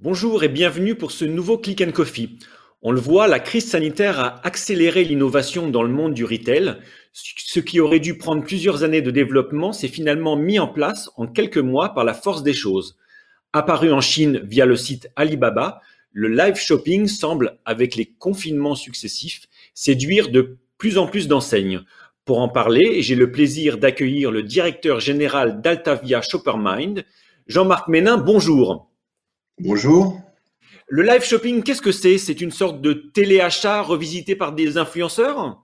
Bonjour et bienvenue pour ce nouveau Click and Coffee. On le voit, la crise sanitaire a accéléré l'innovation dans le monde du retail. Ce qui aurait dû prendre plusieurs années de développement s'est finalement mis en place en quelques mois par la force des choses. Apparu en Chine via le site Alibaba, le live shopping semble, avec les confinements successifs, séduire de plus en plus d'enseignes. Pour en parler, j'ai le plaisir d'accueillir le directeur général d'Altavia Shoppermind, Jean-Marc Ménin. Bonjour. Bonjour. Le live shopping, qu'est-ce que c'est? C'est une sorte de téléachat revisité par des influenceurs?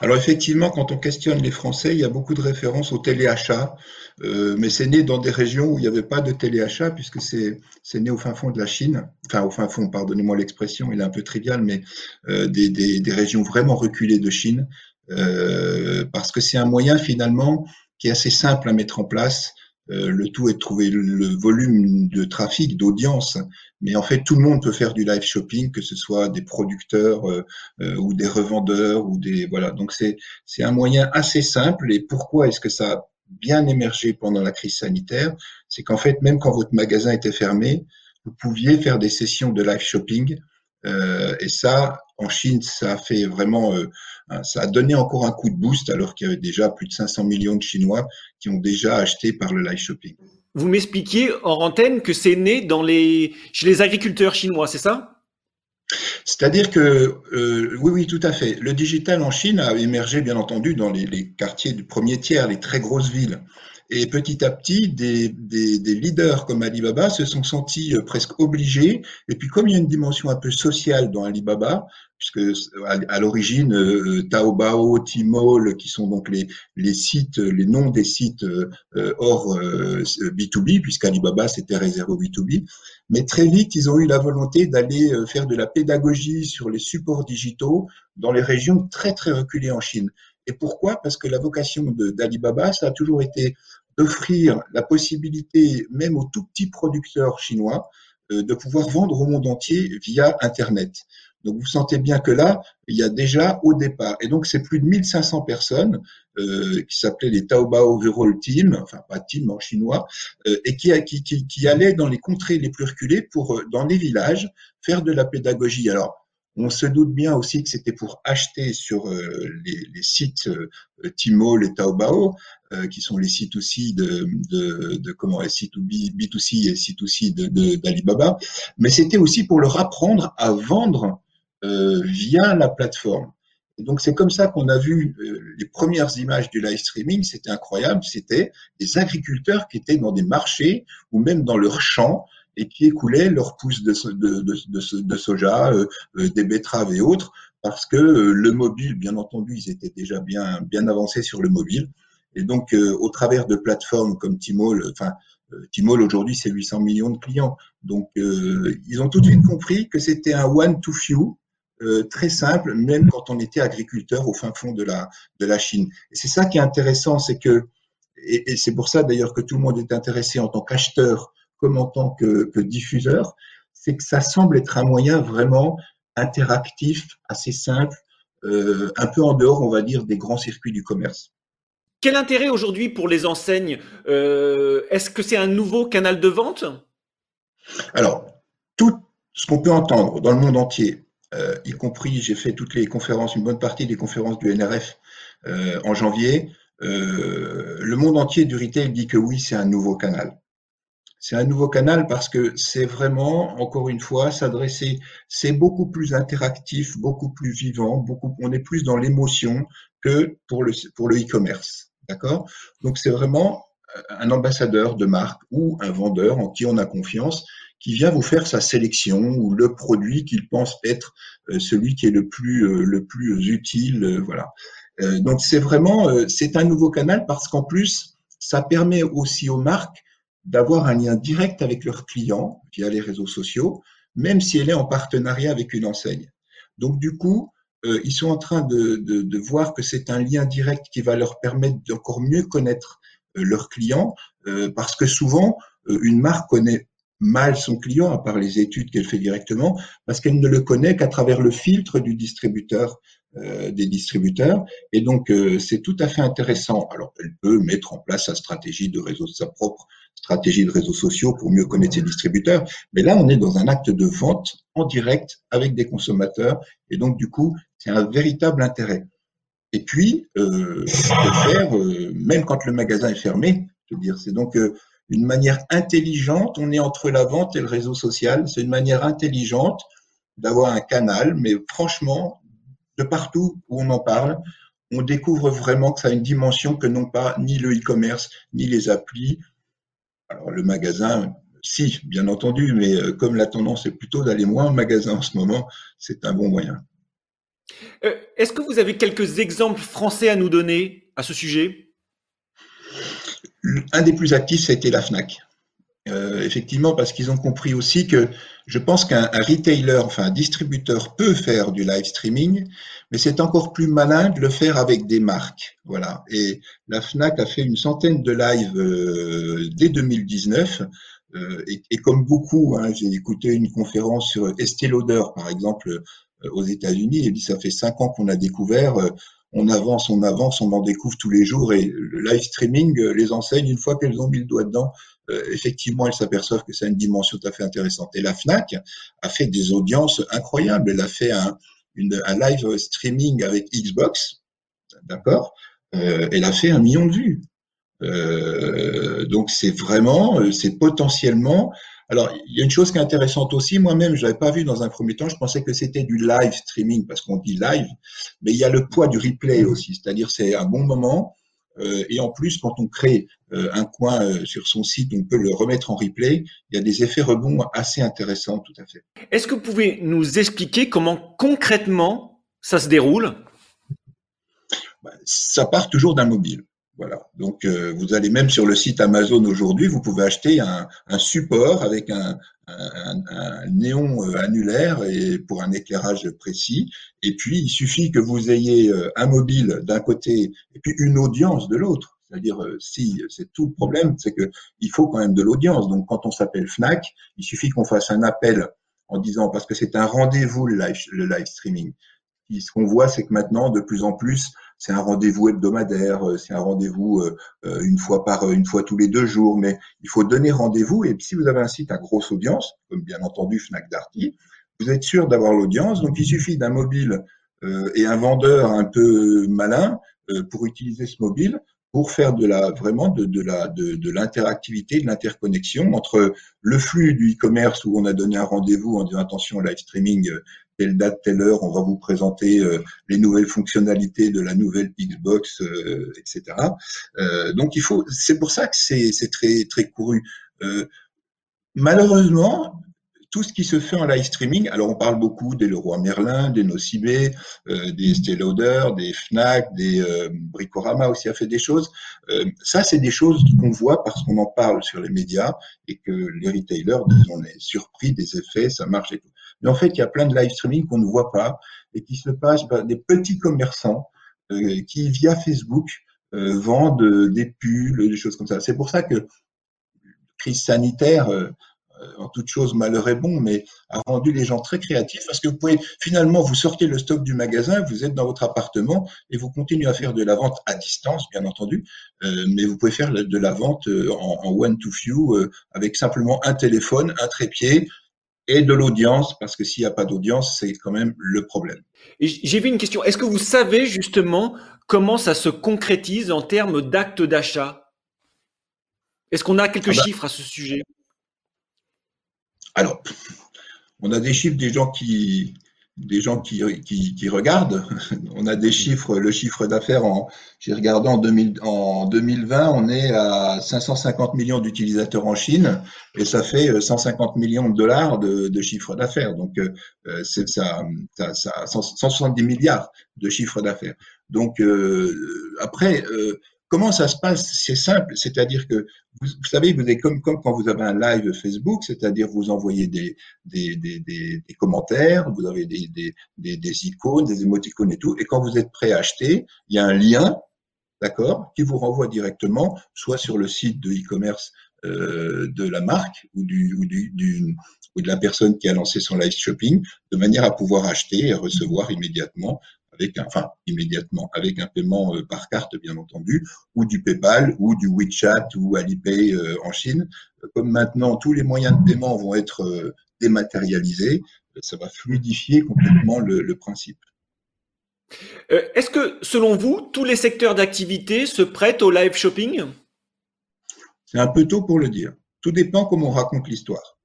Alors effectivement, quand on questionne les Français, il y a beaucoup de références au téléachat, euh, mais c'est né dans des régions où il n'y avait pas de téléachat, puisque c'est né au fin fond de la Chine, enfin au fin fond, pardonnez-moi l'expression, il est un peu trivial, mais euh, des, des, régions vraiment reculées de Chine, parce que c'est un moyen finalement qui est assez simple à mettre en place, euh, le tout est de trouver le volume de trafic, d'audience. Mais en fait, tout le monde peut faire du live shopping, que ce soit des producteurs euh, euh, ou des revendeurs ou des voilà. Donc c'est c'est un moyen assez simple. Et pourquoi est-ce que ça a bien émergé pendant la crise sanitaire? C'est qu'en fait, même quand votre magasin était fermé, vous pouviez faire des sessions de live shopping. Et ça, en Chine, ça a fait vraiment Hein, ça a donné encore un coup de boost alors qu'il y avait déjà plus de 500 millions de Chinois qui ont déjà acheté par le live shopping. Vous m'expliquiez en antenne que c'est né dans les, chez les agriculteurs chinois, c'est ça? C'est-à-dire que, euh, oui, oui, tout à fait. Le digital en Chine a émergé, bien entendu, dans les, les, quartiers du premier tiers, les très grosses villes. Et petit à petit, des, des, des, leaders comme Alibaba se sont sentis euh, presque obligés. Et puis, comme il y a une dimension un peu sociale dans Alibaba, puisque à, l'origine, euh, Taobao, Tmall, qui sont donc les, sites, les noms des sites euh, hors B2B, puisqu'Alibaba c'était réservé au B2B, mais très vite, ils ont eu la volonté d'aller faire de la pédagogie sur les supports digitaux dans les régions très très reculées en Chine. Et pourquoi? Parce que la vocation d'Alibaba, ça a toujours été d'offrir la possibilité, même aux tout petits producteurs chinois, euh, de pouvoir vendre au monde entier via Internet. Donc vous sentez bien que là, il y a déjà au départ, et donc c'est plus de 1500 personnes euh, qui s'appelaient les Taobao Viral Team, enfin pas team en chinois, euh, et qui, qui, qui, allaient dans les contrées les plus reculées pour, dans les villages, faire de la pédagogie. Alors, on se doute bien aussi que c'était pour acheter sur euh, les, sites euh, Tmall et Taobao, euh, qui sont les sites aussi de, de, de comment les sites B2C et C2C d'Alibaba, mais c'était aussi pour leur apprendre à vendre via la plateforme. Donc c'est comme ça qu'on a vu les premières images du live streaming, c'était incroyable, c'était des agriculteurs qui étaient dans des marchés ou même dans leurs champs et qui écoulaient leurs pousses de, de, de, soja, euh, euh, des betteraves et autres, parce que euh, le mobile, bien entendu, ils étaient déjà bien, bien avancés sur le mobile. Et donc, au travers de plateformes comme Tmall, enfin, Tmall aujourd'hui, c'est 800 millions de clients. Donc, ils ont tout de suite compris que c'était un one to few, très simple, même quand on était agriculteur au fin fond de la, de la Chine. C'est ça qui est intéressant, c'est que, et c'est pour ça d'ailleurs que tout le monde est intéressé en tant qu'acheteur comme en tant que, diffuseur, c'est que ça semble être un moyen vraiment interactif, assez simple, euh, un peu en dehors, on va dire, des grands circuits du commerce. Quel intérêt aujourd'hui pour les enseignes euh, Est-ce que c'est un nouveau canal de vente? Alors, tout ce qu'on peut entendre dans le monde entier, euh, y compris, j'ai fait toutes les conférences, une bonne partie des conférences du NRF en janvier, le monde entier du retail dit que oui, c'est un nouveau canal c'est un nouveau canal parce que c'est vraiment, encore une fois, s'adresser, c'est beaucoup plus interactif, beaucoup plus vivant, beaucoup, on est plus dans l'émotion que pour le, pour le e-commerce. D'accord? Donc, c'est vraiment euh, un ambassadeur de marque ou un vendeur en qui on a confiance qui vient vous faire sa sélection ou le produit qu'il pense être euh, celui qui est le plus, euh, le plus utile. Voilà. Donc, c'est vraiment, c'est un nouveau canal parce qu'en plus, ça permet aussi aux marques d'avoir un lien direct avec leurs clients via les réseaux sociaux, même si elle est en partenariat avec une enseigne. Donc du coup, euh, ils sont en train de, de, de voir que c'est un lien direct qui va leur permettre d'encore mieux connaître euh, leurs clients, euh, parce que souvent, une marque connaît mal son client, à part les études qu'elle fait directement, parce qu'elle ne le connaît qu'à travers le filtre du distributeur euh, des distributeurs. Et donc, euh, c'est tout à fait intéressant. Alors, elle peut mettre en place sa stratégie de réseau, sa propre stratégie de réseaux sociaux pour mieux connaître ses distributeurs. Mais là, on est dans un acte de vente en direct avec des consommateurs. Et donc, du coup, c'est un véritable intérêt. Et puis, euh, faire, euh, même quand le magasin est fermé, je veux dire, c'est donc une manière intelligente. On est entre la vente et le réseau social. C'est une manière intelligente d'avoir un canal, mais franchement, de partout où on en parle, on découvre vraiment que ça a une dimension que n'ont pas ni le e-commerce, ni les applis. Alors le magasin, si, bien entendu, mais euh, comme la tendance est plutôt d'aller moins au magasin en ce moment, c'est un bon moyen. Euh, est-ce que vous avez quelques exemples français à nous donner à ce sujet? Un des plus actifs, été la FNAC. Euh, effectivement, parce qu'ils ont compris aussi que je pense qu'un retailer, enfin un distributeur peut faire du live streaming, mais c'est encore plus malin de le faire avec des marques. Voilà. Et la Fnac a fait une centaine de lives euh, dès 2019. Euh, et, et, comme beaucoup, hein, j'ai écouté une conférence sur Estée Lauder, par exemple, aux États-Unis. Il dit ça fait cinq ans qu'on a découvert on avance, on avance, on en découvre tous les jours et le live streaming, les enseignes, une fois qu'elles ont mis le doigt dedans, euh, effectivement, elles s'aperçoivent que c'est une dimension tout à fait intéressante. Et la FNAC a fait des audiences incroyables. Elle a fait un, live streaming avec Xbox, d'accord euh, Elle a fait un million de vues. Euh, donc c'est vraiment, c'est potentiellement. Alors il y a une chose qui est intéressante aussi. Moi-même, je l'avais pas vu dans un premier temps. Je pensais que c'était du live streaming parce qu'on dit live, mais il y a le poids du replay aussi. C'est-à-dire c'est un bon moment euh, et en plus, quand on crée euh, un coin euh, sur son site, on peut le remettre en replay. Il y a des effets rebonds assez intéressants, tout à fait. Est-ce que vous pouvez nous expliquer comment concrètement ça se déroule? Bah, Ça part toujours d'un mobile. Voilà. Donc, vous allez même sur le site Amazon aujourd'hui, vous pouvez acheter un, un support avec un, un, un, néon euh, annulaire et pour un éclairage précis. Et puis, il suffit que vous ayez euh, un mobile d'un côté et puis une audience de l'autre. C'est-à-dire, euh, si c'est tout le problème, c'est que il faut quand même de l'audience. Donc, quand on s'appelle Fnac, il suffit qu'on fasse un appel en disant parce que c'est un rendez-vous le live, le live streaming. ce qu'on voit, c'est que maintenant, de plus en plus, c'est un rendez-vous hebdomadaire, euh, c'est un rendez-vous euh, euh, une fois par une fois tous les deux jours, mais il faut donner rendez-vous. Et si vous avez un site à grosse audience, comme bien entendu Fnac Darty, vous êtes sûr d'avoir l'audience. Donc il suffit d'un mobile et un vendeur un peu malin pour utiliser ce mobile pour faire de la vraiment de, de la de, de l'interactivité, de l'interconnexion entre le flux du e-commerce où on a donné un rendez-vous en disant attention live streaming telle date, telle heure, on va vous présenter euh, les nouvelles fonctionnalités de la nouvelle Xbox, euh, etc. Euh, donc il faut, c'est pour ça que c'est très très couru. malheureusement, tout ce qui se fait en live streaming, alors on parle beaucoup des Leroy Merlin, des Nocibé, des Estée Lauder, des Fnac, des Bricorama aussi a fait des choses. ça, c'est des choses qu'on voit parce qu'on en parle sur les médias et que les retailers disent on est surpris des effets, ça marche et tout. Mais en fait, il y a plein de live streaming qu'on ne voit pas et qui se passent par des petits commerçants euh, qui, via Facebook, euh, vendent euh, des pulls, des choses comme ça. C'est pour ça que crise sanitaire, en toute chose, malheur est bon, mais a rendu les gens très créatifs parce que vous pouvez finalement vous sortez le stock du magasin, vous êtes dans votre appartement et vous continuez à faire de la vente à distance, bien entendu, mais vous pouvez faire de la vente en, en one to few avec simplement un téléphone, un trépied, et de l'audience, parce que s'il n'y a pas d'audience, c'est quand même le problème. J'ai vu une question. Est-ce que vous savez justement comment ça se concrétise en termes d'actes d'achat? Est-ce qu'on a quelques ah bah chiffres à ce sujet? Alors, on a des chiffres des gens qui, des gens qui, qui, regardent. On a des chiffres, le chiffre d'affaires, en, j'ai en, 2000, en 2020, on est à 550 millions d'utilisateurs en Chine et ça fait 150 millions de dollars de, chiffre d'affaires. Donc, euh, c'est ça, ça, ça, 170 milliards de chiffre d'affaires. Donc, euh, après, euh, Comment ça se passe? C'est simple, c'est-à-dire que vous, savez, vous êtes comme, quand vous avez un live Facebook, c'est-à-dire vous envoyez des, commentaires, vous avez des, icônes, des émoticônes et tout, et quand vous êtes prêt à acheter, il y a un lien, d'accord, qui vous renvoie directement, soit sur le site de e-commerce euh, de la marque ou de la personne qui a lancé son live shopping, de manière à pouvoir acheter et recevoir immédiatement avec un, enfin immédiatement, avec un paiement par carte bien entendu, ou du PayPal, ou du WeChat, ou Alipay en Chine. Comme maintenant tous les moyens de paiement vont être dématérialisés, ça va fluidifier complètement le, principe. Est-ce que, selon vous, tous les secteurs d'activité se prêtent au live shopping? C'est un peu tôt pour le dire. Tout dépend comment on raconte l'histoire.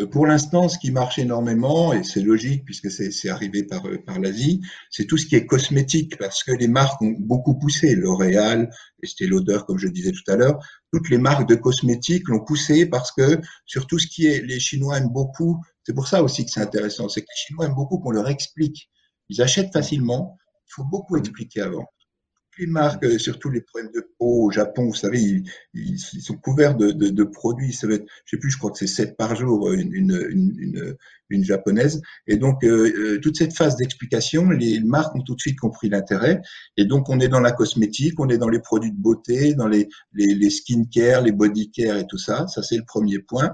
Euh, pour l'instant, ce qui marche énormément, et c'est logique puisque c'est arrivé par, euh, par l'Asie, c'est tout ce qui est cosmétique, parce que les marques ont beaucoup poussé. L'Oréal, Estée Lauder, comme je disais tout à l'heure, toutes les marques de cosmétiques l'ont poussé parce que sur tout ce qui est, les Chinois aiment beaucoup, c'est pour ça aussi que c'est intéressant, c'est que les Chinois aiment beaucoup qu'on leur explique. Ils achètent facilement, il faut beaucoup expliquer avant les marques, euh, surtout les problèmes de peau au Japon, vous savez, ils, sont couverts de, de, produits. Ça va être, je sais plus, je crois que c'est 7 par jour, euh, une, une, une, une japonaise. Et donc, euh, toute cette phase d'explication, les marques ont tout de suite compris l'intérêt. Et donc, on est dans la cosmétique, on est dans les produits de beauté, dans les, les, les skincare, les body care et tout ça. Ça, c'est le premier point.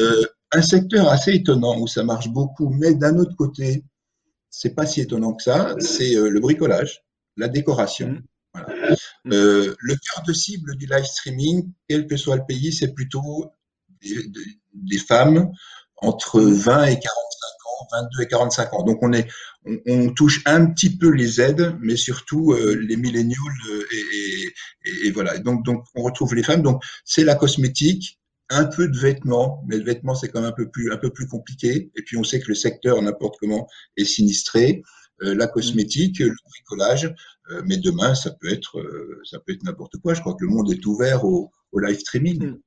Euh, un secteur assez étonnant où ça marche beaucoup, mais d'un autre côté, c'est pas si étonnant que ça, c'est le bricolage, la décoration. Mmh. Voilà. Mm. Euh, le cœur de cible du live streaming, quel que soit le pays, c'est plutôt des, femmes entre 20 et 45 ans, 22 et 45 ans. Donc on est, on, touche un petit peu les aides, mais surtout euh, les milléniaux et, et, et, voilà. Donc donc on retrouve les femmes. Donc c'est la cosmétique, un peu de vêtements, mais le vêtement c'est quand même un peu plus un peu plus compliqué. Et puis on sait que le secteur n'importe comment est sinistré. Euh, la cosmétique, le bricolage, euh, mais demain, ça peut être, euh, ça peut être n'importe quoi. Je crois que le monde est ouvert au, live streaming.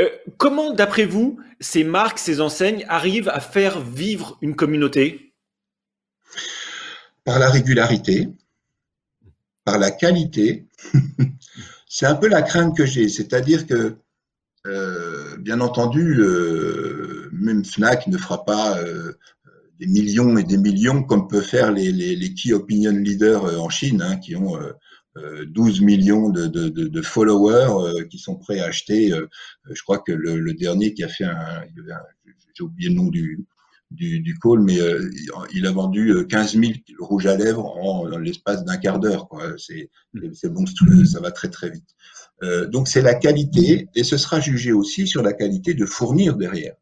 Euh, comment, d'après vous, ces marques, ces enseignes arrivent à faire vivre une communauté? Par la régularité, par la qualité. C'est un peu la crainte que j'ai, c'est-à-dire que, bien entendu, même Fnac ne fera pas des millions et des millions, comme peuvent faire les, les, les key opinion leaders euh, en Chine, hein, qui ont 12 euh, euh, millions de, de, de, followers qui sont prêts à acheter. je crois que le, le, dernier qui a fait un, j'ai oublié le nom du, du, du call, mais il a vendu 15 000 rouges à lèvres en, l'espace d'un quart d'heure. C'est monstrueux, ça va très très vite. donc c'est la qualité, et ce sera jugé aussi sur la qualité de fournir derrière.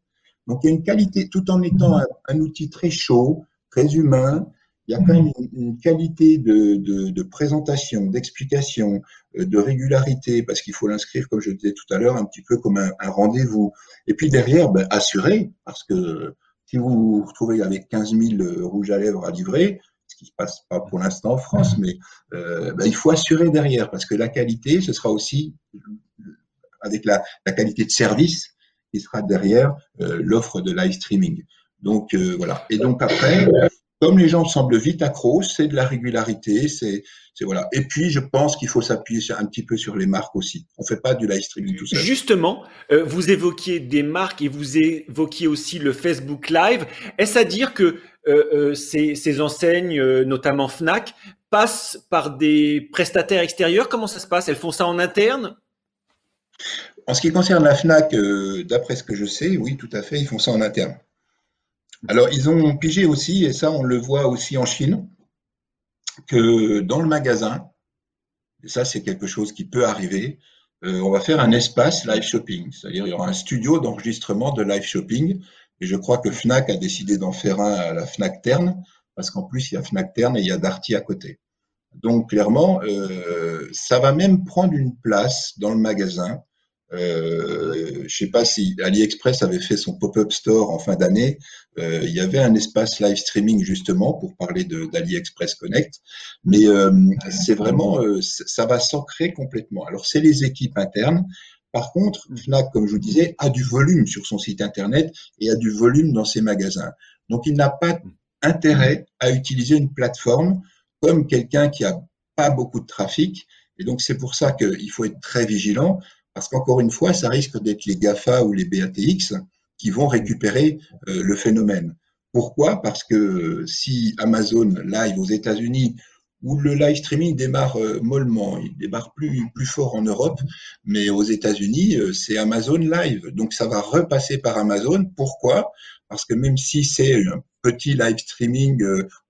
Donc il y a une qualité, tout en étant un, outil très chaud, très humain, il y a quand même une, qualité de, de, de présentation, d'explication, euh, de régularité, parce qu'il faut l'inscrire, comme je disais tout à l'heure, un petit peu comme un, un rendez-vous. Et puis derrière, ben, assurer, parce que si vous vous retrouvez avec 15 000 rouges à lèvres à livrer, ce qui se passe pas pour l'instant en France, mais euh, ben, il faut assurer derrière, parce que la qualité, ce sera aussi avec la, la qualité de service, qui sera derrière euh, l'offre de live streaming. Donc euh, voilà. Et donc après, comme les gens semblent vite accros, c'est de la régularité, c'est voilà. Et puis je pense qu'il faut s'appuyer un petit peu sur les marques aussi. On fait pas du live streaming tout seul. Justement, euh, vous évoquiez des marques et vous évoquiez aussi le Facebook Live. Est-ce à dire que ces, ces, enseignes, notamment Fnac, passent par des prestataires extérieurs? Comment ça se passe? Elles font ça en interne? En ce qui concerne la FNAC, euh, d'après ce que je sais, oui, tout à fait, ils font ça en interne. Alors, ils ont pigé aussi, et ça, on le voit aussi en Chine, que dans le magasin, et ça, c'est quelque chose qui peut arriver, euh, on va faire un espace live shopping, c'est-à-dire il y aura un studio d'enregistrement de live shopping, et je crois que Fnac a décidé d'en faire un à la Fnac Terne, parce qu'en plus, il y a Fnac Terne et il y a Darty à côté. Donc, clairement, euh, ça va même prendre une place dans le magasin euh, je sais pas si AliExpress avait fait son pop-up store en fin d'année. Euh, il y avait un espace live streaming justement pour parler d'AliExpress Connect, mais euh, c'est vraiment euh, ça va s'ancrer complètement. Alors c'est les équipes internes. Par contre, Fnac, comme je vous disais, a du volume sur son site internet et a du volume dans ses magasins. Donc il n'a pas intérêt à utiliser une plateforme comme quelqu'un qui a pas beaucoup de trafic. Et donc c'est pour ça qu'il faut être très vigilant parce qu'encore une fois, ça risque d'être les GAFA ou les BATX qui vont récupérer euh, le phénomène. Pourquoi? Parce que si Amazon Live aux États-Unis, où le live streaming démarre euh, mollement, il démarre plus, plus fort en Europe, mais aux États-Unis, euh, c'est Amazon Live. Donc ça va repasser par Amazon. Pourquoi? Parce que même si c'est petit live streaming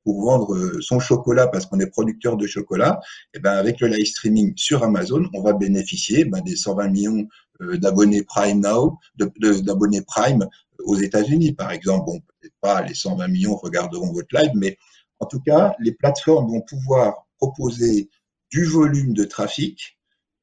pour vendre son chocolat parce qu'on est producteur de chocolat, et ben avec le live streaming sur Amazon, on va bénéficier ben, des 120 millions d'abonnés Prime Now, d'abonnés Prime aux États-Unis, par exemple. Bon, peut-être pas les 120 millions regarderont votre live, mais en tout cas, les plateformes vont pouvoir proposer du volume de trafic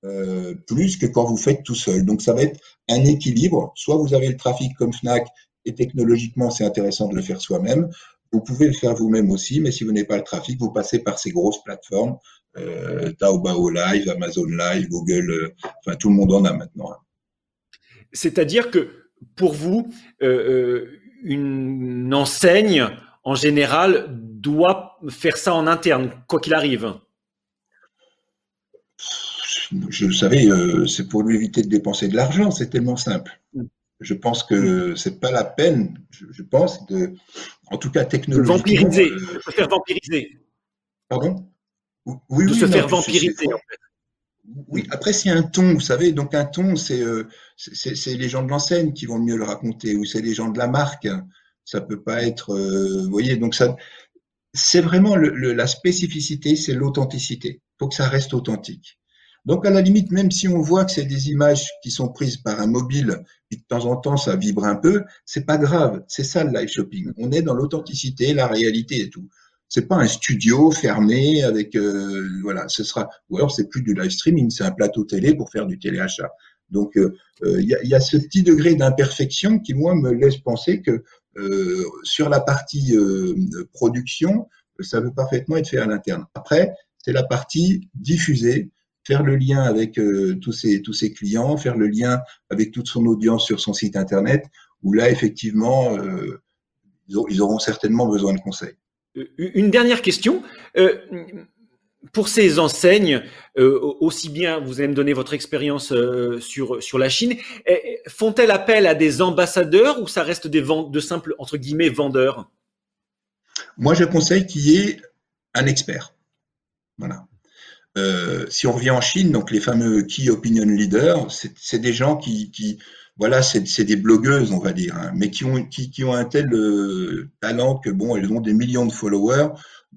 euh, plus que quand vous faites tout seul. Donc ça va être un équilibre. Soit vous avez le trafic comme Fnac et technologiquement c'est intéressant de le faire soi-même. Vous pouvez le faire vous-même aussi, mais si vous n'avez pas le trafic, vous passez par ces grosses plateformes, euh, Taobao Live, Amazon Live, Google, euh, enfin tout le monde en a maintenant. C'est-à-dire que pour vous, une enseigne en général doit faire ça en interne, quoi qu'il arrive je savais, euh, c'est pour lui éviter de dépenser de l'argent, c'est tellement simple. Je pense que c'est pas la peine, je, pense, de, en tout cas technologiquement. Vampiriser, de se faire vampiriser. Pardon? Oui, de se faire vampiriser, en fait. Oui, après c'est un ton, vous savez, donc un ton, c'est euh, les gens de l'enseigne qui vont mieux le raconter, ou c'est les gens de la marque. Ça peut pas être, euh, vous voyez, donc ça, c'est vraiment le, la spécificité, c'est l'authenticité. Il faut que ça reste authentique. Donc, à la limite, même si on voit que c'est des images qui sont prises par un mobile et de temps en temps ça vibre un peu, c'est pas grave. C'est ça le live shopping. On est dans l'authenticité, la réalité et tout. C'est pas un studio fermé avec euh, voilà, ce sera ou alors c'est plus du live streaming, c'est un plateau télé pour faire du téléachat. Donc il euh, euh, y, a, y, a, ce petit degré d'imperfection qui moi me laisse penser que sur la partie production, ça veut parfaitement être fait à l'interne. Après, c'est la partie diffusée faire le lien avec euh, tous, ses, tous ses clients, faire le lien avec toute son audience sur son site Internet, où là, effectivement, euh, ils, auront certainement besoin de conseils. Euh, une dernière question. pour ces enseignes, aussi bien, vous allez me donner votre expérience sur, sur la Chine, font-elles appel à des ambassadeurs ou ça reste des ventes de simples, entre guillemets, vendeurs? Moi, je conseille qu'il y ait un expert. Voilà. Euh, si on revient en Chine, donc les fameux key opinion leaders, c'est des gens qui, voilà, c'est des blogueuses, on va dire, hein, mais qui ont, qui, ont un tel euh, talent que bon, elles ont des millions de followers,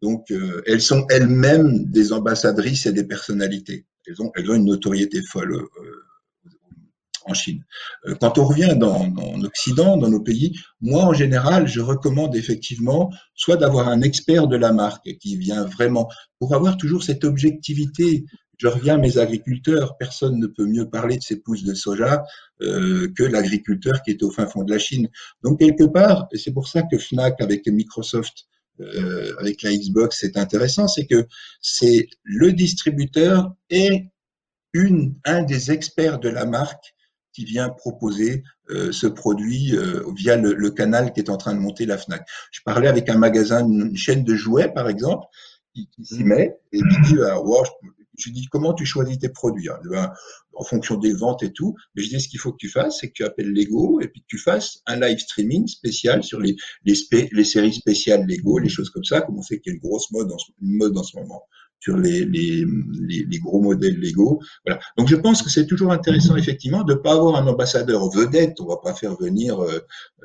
donc euh, elles sont elles-mêmes des ambassadrices et des personnalités. Elles ont, elles ont une notoriété folle en Chine. Euh, quand on revient dans, en Occident, dans nos pays, moi en général, je recommande effectivement soit d'avoir un expert de la marque qui vient vraiment pour avoir toujours cette objectivité. Je reviens à mes agriculteurs, personne ne peut mieux parler de ces pousses de soja euh, que l'agriculteur qui est au fin fond de la Chine. Donc quelque part, et c'est pour ça que Fnac avec Microsoft euh, avec la Xbox, c'est intéressant, c'est que c'est le distributeur et une, un des experts de la marque qui vient proposer euh, ce produit euh, via le, canal qui est en train de monter la FNAC. Je parlais avec un magasin, une chaîne de jouets par exemple, qui, s'y met et qui dit, ah, je, dis comment tu choisis tes produits ah, ben, En fonction des ventes et tout. Mais je dis ce qu'il faut que tu fasses, c'est que tu appelles Lego et puis que tu fasses un live streaming spécial sur les, les, les séries spéciales Lego, les choses comme ça, comme on sait qu'il y a une grosse mode en, une mode en ce moment sur les, les, les, gros modèles Lego. Voilà. Donc je pense que c'est toujours intéressant effectivement de ne pas avoir un ambassadeur vedette. On va pas faire venir euh,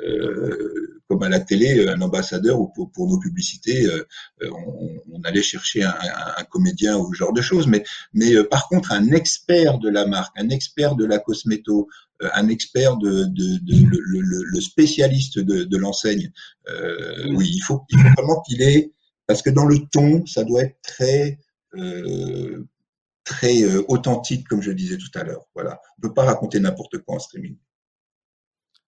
euh, comme à la télé un ambassadeur ou pour, pour nos publicités, euh, on, on, allait chercher un, un, comédien ou ce genre de choses. Mais, mais par contre un expert de la marque, un expert de la cosméto, un expert de, de, de le, le, le, spécialiste de, l'enseigne. oui, il faut, il faut vraiment qu'il ait parce que dans le ton, ça doit être très euh, très euh, authentique, comme je disais tout à l'heure. Voilà. On ne peut pas raconter n'importe quoi en streaming.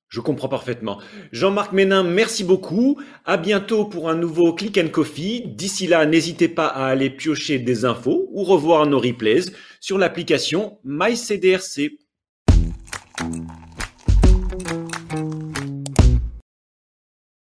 Je comprends parfaitement. Jean-Marc Ménin, merci beaucoup. À bientôt pour un nouveau Click and Coffee. D'ici là, n'hésitez pas à aller piocher des infos ou revoir nos replays sur l'application MyCDRC.